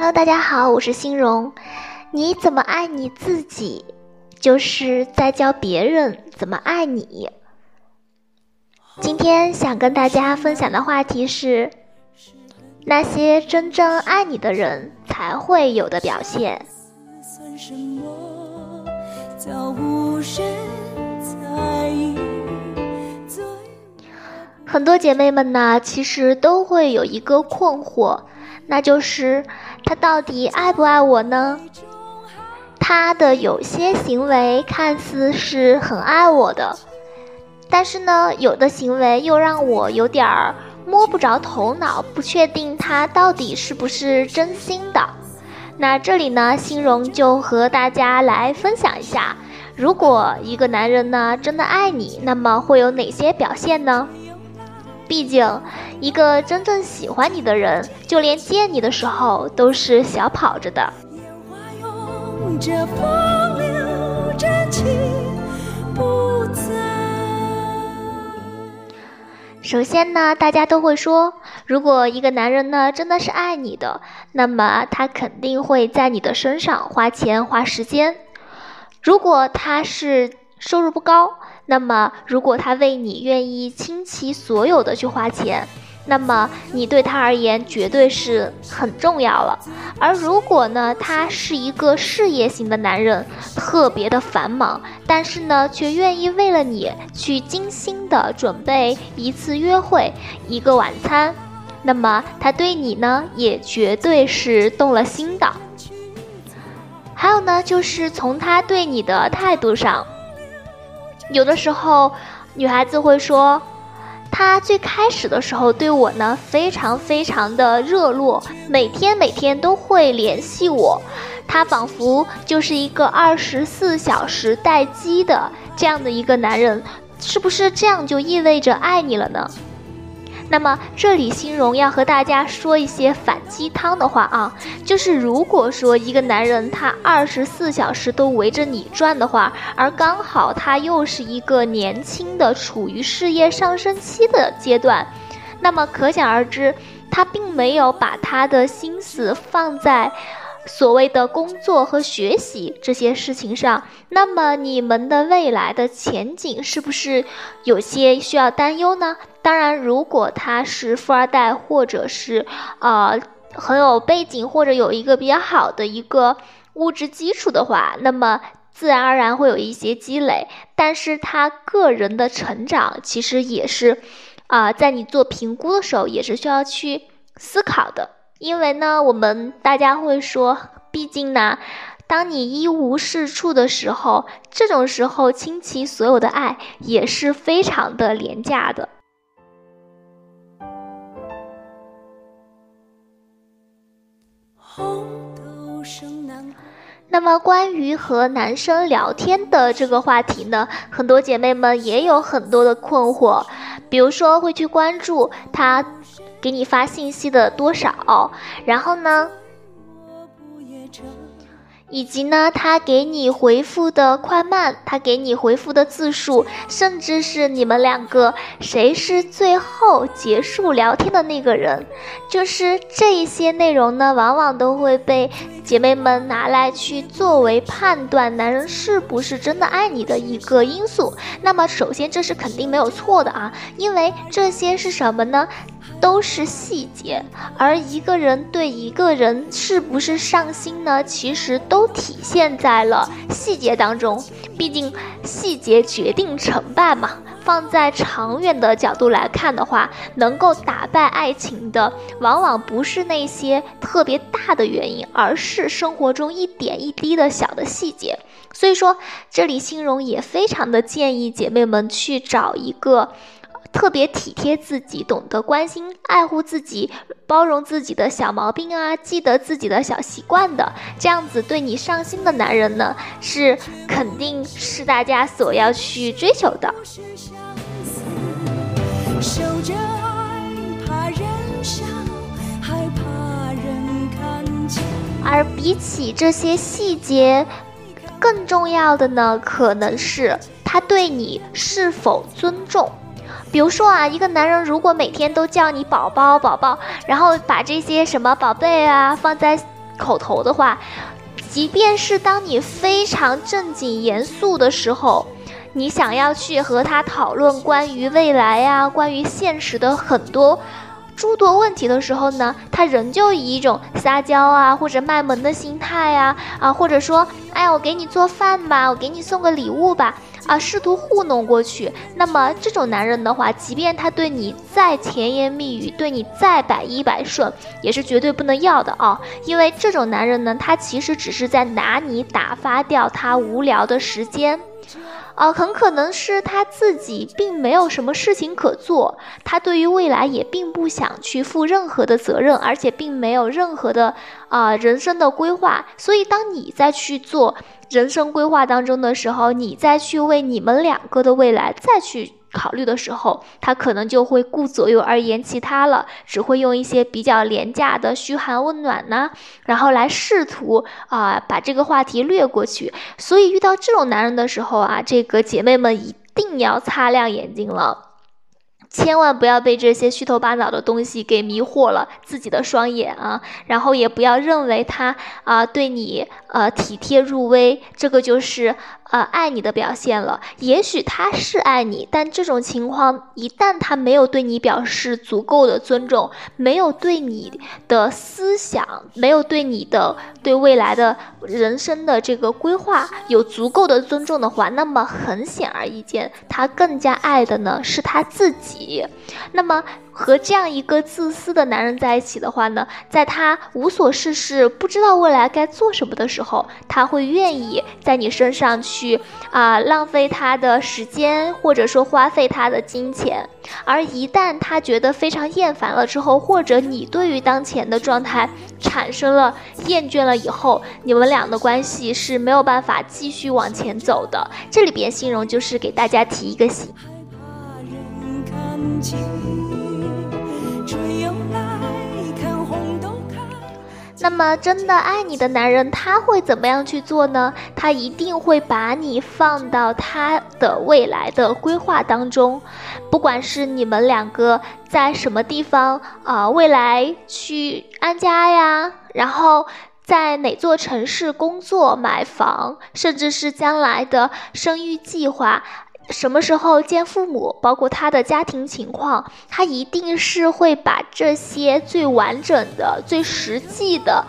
Hello，大家好，我是欣荣。你怎么爱你自己，就是在教别人怎么爱你。今天想跟大家分享的话题是，那些真正爱你的人才会有的表现。很多姐妹们呢，其实都会有一个困惑，那就是他到底爱不爱我呢？他的有些行为看似是很爱我的，但是呢，有的行为又让我有点儿摸不着头脑，不确定他到底是不是真心的。那这里呢，欣荣就和大家来分享一下，如果一个男人呢真的爱你，那么会有哪些表现呢？毕竟，一个真正喜欢你的人，就连见你的时候都是小跑着的。首先呢，大家都会说，如果一个男人呢真的是爱你的，那么他肯定会在你的身上花钱花时间。如果他是收入不高，那么，如果他为你愿意倾其所有的去花钱，那么你对他而言绝对是很重要了。而如果呢，他是一个事业型的男人，特别的繁忙，但是呢，却愿意为了你去精心的准备一次约会、一个晚餐，那么他对你呢，也绝对是动了心的。还有呢，就是从他对你的态度上。有的时候，女孩子会说，他最开始的时候对我呢非常非常的热络，每天每天都会联系我，他仿佛就是一个二十四小时待机的这样的一个男人，是不是这样就意味着爱你了呢？那么这里，欣荣要和大家说一些反鸡汤的话啊，就是如果说一个男人他二十四小时都围着你转的话，而刚好他又是一个年轻的、处于事业上升期的阶段，那么可想而知，他并没有把他的心思放在。所谓的工作和学习这些事情上，那么你们的未来的前景是不是有些需要担忧呢？当然，如果他是富二代，或者是呃很有背景，或者有一个比较好的一个物质基础的话，那么自然而然会有一些积累。但是他个人的成长其实也是啊，在你做评估的时候也是需要去思考的。因为呢，我们大家会说，毕竟呢，当你一无是处的时候，这种时候倾其所有的爱也是非常的廉价的。那么，关于和男生聊天的这个话题呢，很多姐妹们也有很多的困惑，比如说会去关注他。给你发信息的多少，然后呢？以及呢，他给你回复的快慢，他给你回复的字数，甚至是你们两个谁是最后结束聊天的那个人，就是这一些内容呢，往往都会被姐妹们拿来去作为判断男人是不是真的爱你的一个因素。那么，首先这是肯定没有错的啊，因为这些是什么呢？都是细节，而一个人对一个人是不是上心呢？其实都体现在了细节当中。毕竟细节决定成败嘛。放在长远的角度来看的话，能够打败爱情的，往往不是那些特别大的原因，而是生活中一点一滴的小的细节。所以说，这里欣荣也非常的建议姐妹们去找一个。特别体贴自己，懂得关心、爱护自己，包容自己的小毛病啊，记得自己的小习惯的，这样子对你上心的男人呢，是肯定是大家所要去追求的。而比起这些细节，更重要的呢，可能是他对你是否尊重。比如说啊，一个男人如果每天都叫你宝宝宝宝，然后把这些什么宝贝啊放在口头的话，即便是当你非常正经严肃的时候，你想要去和他讨论关于未来呀、关于现实的很多。诸多问题的时候呢，他仍旧以一种撒娇啊，或者卖萌的心态呀，啊，或者说，哎呀，我给你做饭吧，我给你送个礼物吧，啊，试图糊弄过去。那么这种男人的话，即便他对你再甜言蜜语，对你再百依百顺，也是绝对不能要的啊。因为这种男人呢，他其实只是在拿你打发掉他无聊的时间。啊，很可能是他自己并没有什么事情可做，他对于未来也并不想去负任何的责任，而且并没有任何的啊人生的规划。所以，当你在去做人生规划当中的时候，你再去为你们两个的未来再去。考虑的时候，他可能就会顾左右而言其他了，只会用一些比较廉价的嘘寒问暖呢，然后来试图啊把这个话题略过去。所以遇到这种男人的时候啊，这个姐妹们一定要擦亮眼睛了。千万不要被这些虚头巴脑的东西给迷惑了自己的双眼啊！然后也不要认为他啊对你呃体贴入微，这个就是呃爱你的表现了。也许他是爱你，但这种情况一旦他没有对你表示足够的尊重，没有对你的思想，没有对你的对未来的人生的这个规划有足够的尊重的话，那么很显而易见，他更加爱的呢是他自己。那么和这样一个自私的男人在一起的话呢，在他无所事事、不知道未来该做什么的时候，他会愿意在你身上去啊浪费他的时间，或者说花费他的金钱。而一旦他觉得非常厌烦了之后，或者你对于当前的状态产生了厌倦了以后，你们俩的关系是没有办法继续往前走的。这里边形容就是给大家提一个醒。那么，真的爱你的男人他会怎么样去做呢？他一定会把你放到他的未来的规划当中，不管是你们两个在什么地方啊，未来去安家呀，然后在哪座城市工作、买房，甚至是将来的生育计划。什么时候见父母，包括他的家庭情况，他一定是会把这些最完整的、最实际的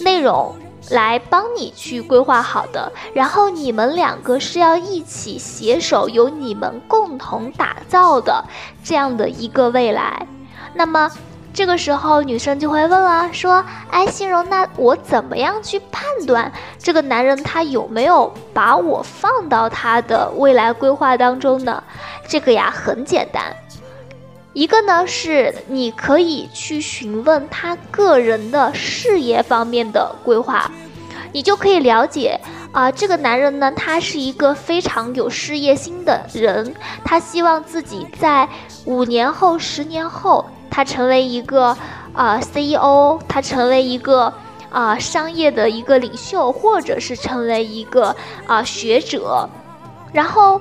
内容来帮你去规划好的。然后你们两个是要一起携手，由你们共同打造的这样的一个未来。那么。这个时候，女生就会问了，说：“哎，心荣，那我怎么样去判断这个男人他有没有把我放到他的未来规划当中呢？”这个呀，很简单，一个呢是你可以去询问他个人的事业方面的规划，你就可以了解啊，这个男人呢，他是一个非常有事业心的人，他希望自己在五年后、十年后。他成为一个啊 CEO，他成为一个啊商业的一个领袖，或者是成为一个啊学者，然后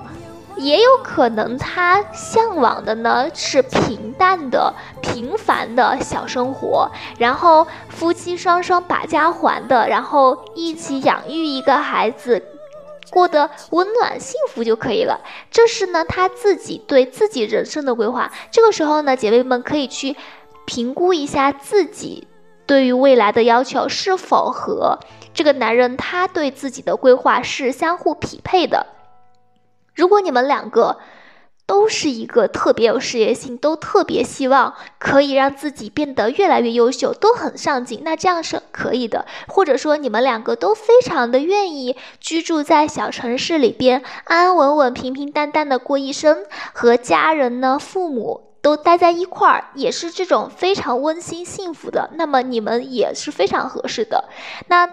也有可能他向往的呢是平淡的、平凡的小生活，然后夫妻双双把家还的，然后一起养育一个孩子。过得温暖幸福就可以了，这是呢他自己对自己人生的规划。这个时候呢，姐妹们可以去评估一下自己对于未来的要求是否和这个男人他对自己的规划是相互匹配的。如果你们两个，都是一个特别有事业心，都特别希望可以让自己变得越来越优秀，都很上进，那这样是可以的。或者说你们两个都非常的愿意居住在小城市里边，安安稳稳、平平淡淡的过一生，和家人呢、父母都待在一块儿，也是这种非常温馨幸福的。那么你们也是非常合适的。那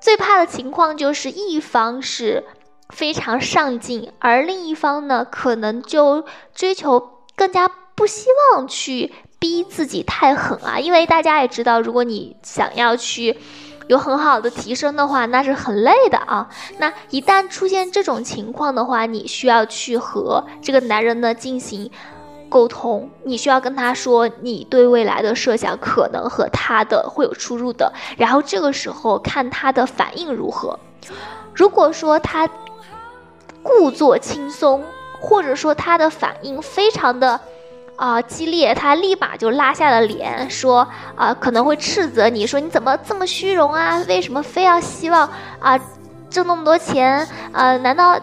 最怕的情况就是一方是。非常上进，而另一方呢，可能就追求更加不希望去逼自己太狠啊，因为大家也知道，如果你想要去有很好的提升的话，那是很累的啊。那一旦出现这种情况的话，你需要去和这个男人呢进行沟通，你需要跟他说你对未来的设想可能和他的会有出入的，然后这个时候看他的反应如何。如果说他故作轻松，或者说他的反应非常的啊激烈，他立马就拉下了脸，说啊可能会斥责你说你怎么这么虚荣啊？为什么非要希望啊挣那么多钱？呃，难道？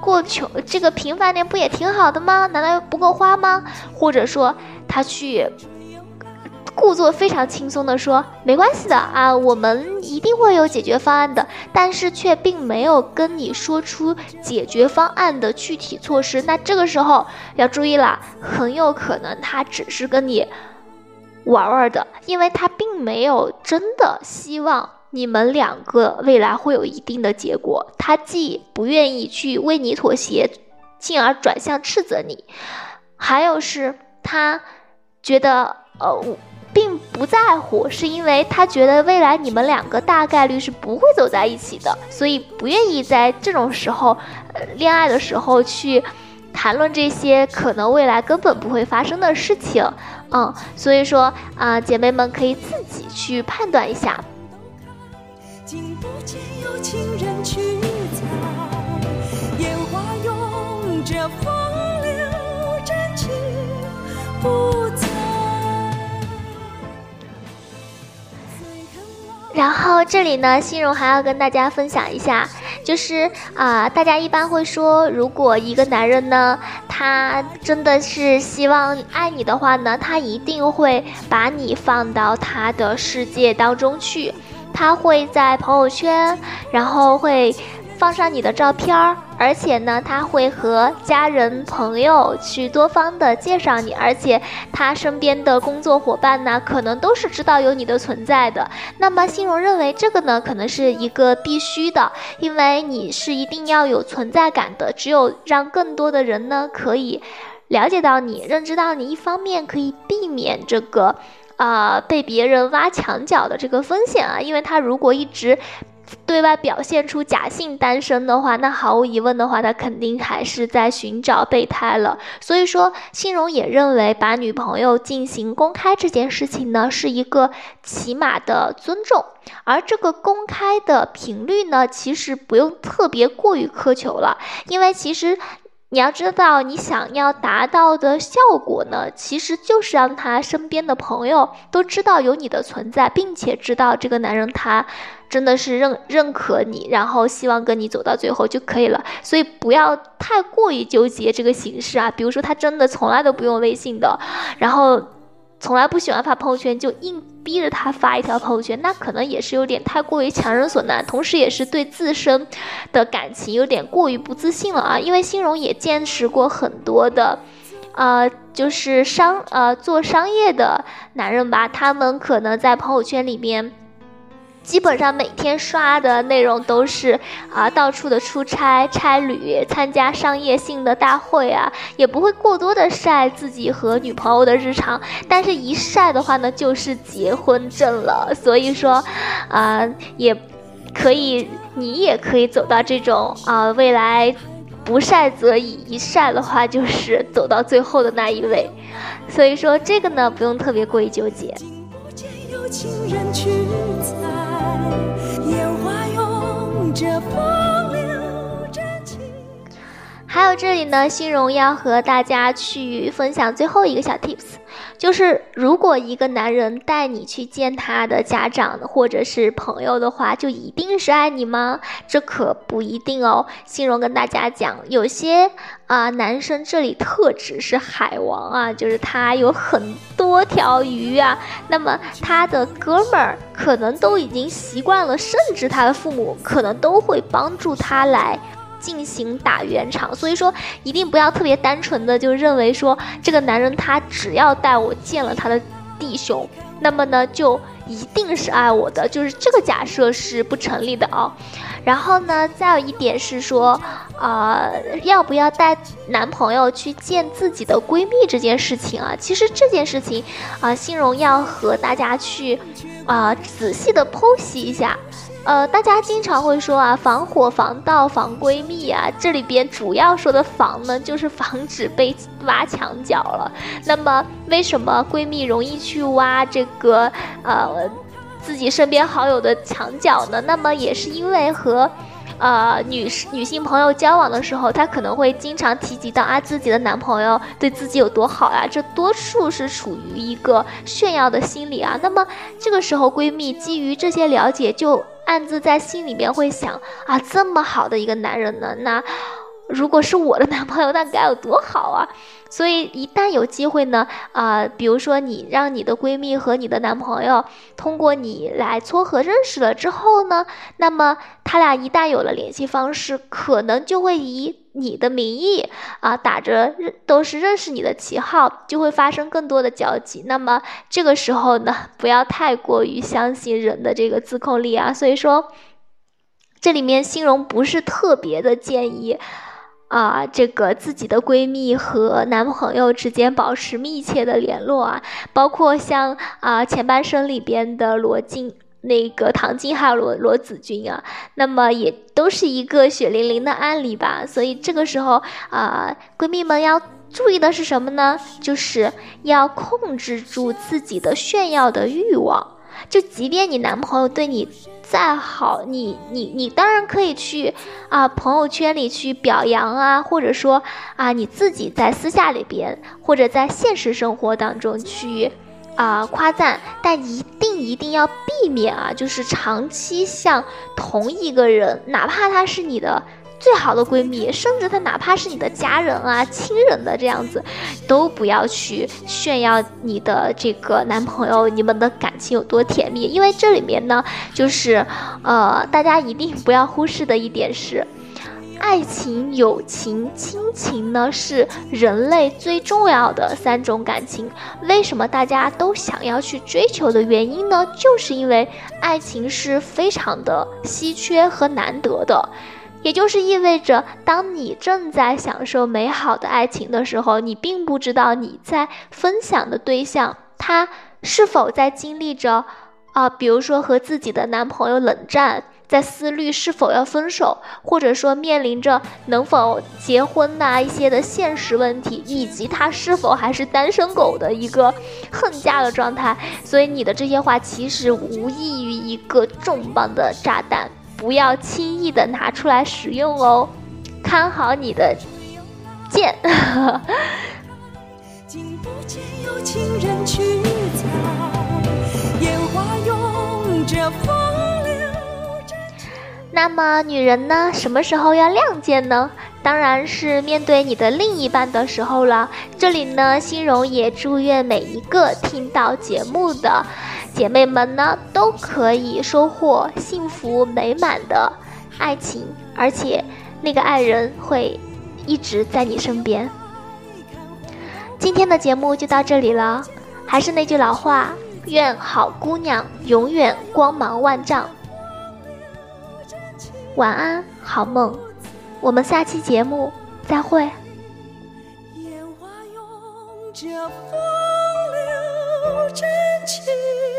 过穷这个平凡点不也挺好的吗？难道不够花吗？或者说他去故作非常轻松的说没关系的啊，我们一定会有解决方案的，但是却并没有跟你说出解决方案的具体措施。那这个时候要注意了，很有可能他只是跟你玩玩的，因为他并没有真的希望。你们两个未来会有一定的结果，他既不愿意去为你妥协，进而转向斥责你，还有是他觉得呃并不在乎，是因为他觉得未来你们两个大概率是不会走在一起的，所以不愿意在这种时候，恋爱的时候去谈论这些可能未来根本不会发生的事情，嗯，所以说啊，姐妹们可以自己去判断一下。烟花拥着风流，真情不然后这里呢，心荣还要跟大家分享一下，就是啊，大家一般会说，如果一个男人呢，他真的是希望爱你的话呢，他一定会把你放到他的世界当中去。他会在朋友圈，然后会放上你的照片儿，而且呢，他会和家人朋友去多方的介绍你，而且他身边的工作伙伴呢，可能都是知道有你的存在的。那么，新荣认为这个呢，可能是一个必须的，因为你是一定要有存在感的。只有让更多的人呢，可以了解到你，认知到你，一方面可以避免这个。啊，被别人挖墙脚的这个风险啊，因为他如果一直对外表现出假性单身的话，那毫无疑问的话，他肯定还是在寻找备胎了。所以说，欣荣也认为把女朋友进行公开这件事情呢，是一个起码的尊重。而这个公开的频率呢，其实不用特别过于苛求了，因为其实。你要知道，你想要达到的效果呢，其实就是让他身边的朋友都知道有你的存在，并且知道这个男人他真的是认认可你，然后希望跟你走到最后就可以了。所以不要太过于纠结这个形式啊，比如说他真的从来都不用微信的，然后。从来不喜欢发朋友圈，就硬逼着他发一条朋友圈，那可能也是有点太过于强人所难，同时也是对自身的感情有点过于不自信了啊！因为欣荣也见识过很多的，呃，就是商呃做商业的男人吧，他们可能在朋友圈里面。基本上每天刷的内容都是啊，到处的出差、差旅、参加商业性的大会啊，也不会过多的晒自己和女朋友的日常。但是，一晒的话呢，就是结婚证了。所以说，啊，也可以，你也可以走到这种啊，未来不晒则已，一晒的话就是走到最后的那一位。所以说，这个呢，不用特别过于纠结。情人去采，烟花拥着风流真情还有这里呢，欣荣要和大家去分享最后一个小 tips，就是如果一个男人带你去见他的家长或者是朋友的话，就一定是爱你吗？这可不一定哦。欣荣跟大家讲，有些啊男生这里特指是海王啊，就是他有很多条鱼啊，那么他的哥们儿可能都已经习惯了，甚至他的父母可能都会帮助他来。进行打圆场，所以说一定不要特别单纯的就认为说这个男人他只要带我见了他的弟兄，那么呢就一定是爱我的，就是这个假设是不成立的哦。然后呢，再有一点是说，啊，要不要带男朋友去见自己的闺蜜这件事情啊？其实这件事情啊，欣荣要和大家去啊仔细的剖析一下。呃，大家经常会说啊，防火防盗防闺蜜啊，这里边主要说的防呢，就是防止被挖墙脚了。那么，为什么闺蜜容易去挖这个呃自己身边好友的墙角呢？那么也是因为和。呃，女士、女性朋友交往的时候，她可能会经常提及到啊，自己的男朋友对自己有多好呀，这多数是处于一个炫耀的心理啊。那么这个时候，闺蜜基于这些了解，就暗自在心里面会想啊，这么好的一个男人呢，那。如果是我的男朋友，那该有多好啊！所以一旦有机会呢，啊，比如说你让你的闺蜜和你的男朋友通过你来撮合认识了之后呢，那么他俩一旦有了联系方式，可能就会以你的名义啊，打着都是认识你的旗号，就会发生更多的交集。那么这个时候呢，不要太过于相信人的这个自控力啊。所以说，这里面欣荣不是特别的建议。啊，这个自己的闺蜜和男朋友之间保持密切的联络啊，包括像啊前半生里边的罗晋、那个唐晶还有罗罗子君啊，那么也都是一个血淋淋的案例吧。所以这个时候啊，闺蜜们要注意的是什么呢？就是要控制住自己的炫耀的欲望。就即便你男朋友对你再好，你你你当然可以去啊朋友圈里去表扬啊，或者说啊你自己在私下里边或者在现实生活当中去啊夸赞，但一定一定要避免啊，就是长期向同一个人，哪怕他是你的。最好的闺蜜，甚至她哪怕是你的家人啊、亲人的这样子，都不要去炫耀你的这个男朋友，你们的感情有多甜蜜。因为这里面呢，就是呃，大家一定不要忽视的一点是，爱情、友情、亲情呢是人类最重要的三种感情。为什么大家都想要去追求的原因呢？就是因为爱情是非常的稀缺和难得的。也就是意味着，当你正在享受美好的爱情的时候，你并不知道你在分享的对象他是否在经历着，啊，比如说和自己的男朋友冷战，在思虑是否要分手，或者说面临着能否结婚呐一些的现实问题，以及他是否还是单身狗的一个恨嫁的状态。所以你的这些话其实无异于一个重磅的炸弹。不要轻易的拿出来使用哦，看好你的剑。那么女人呢？什么时候要亮剑呢？当然是面对你的另一半的时候了。这里呢，欣荣也祝愿每一个听到节目的。姐妹们呢，都可以收获幸福美满的爱情，而且那个爱人会一直在你身边。今天的节目就到这里了，还是那句老话，愿好姑娘永远光芒万丈。晚安，好梦，我们下期节目再会。烟花拥着风流真情。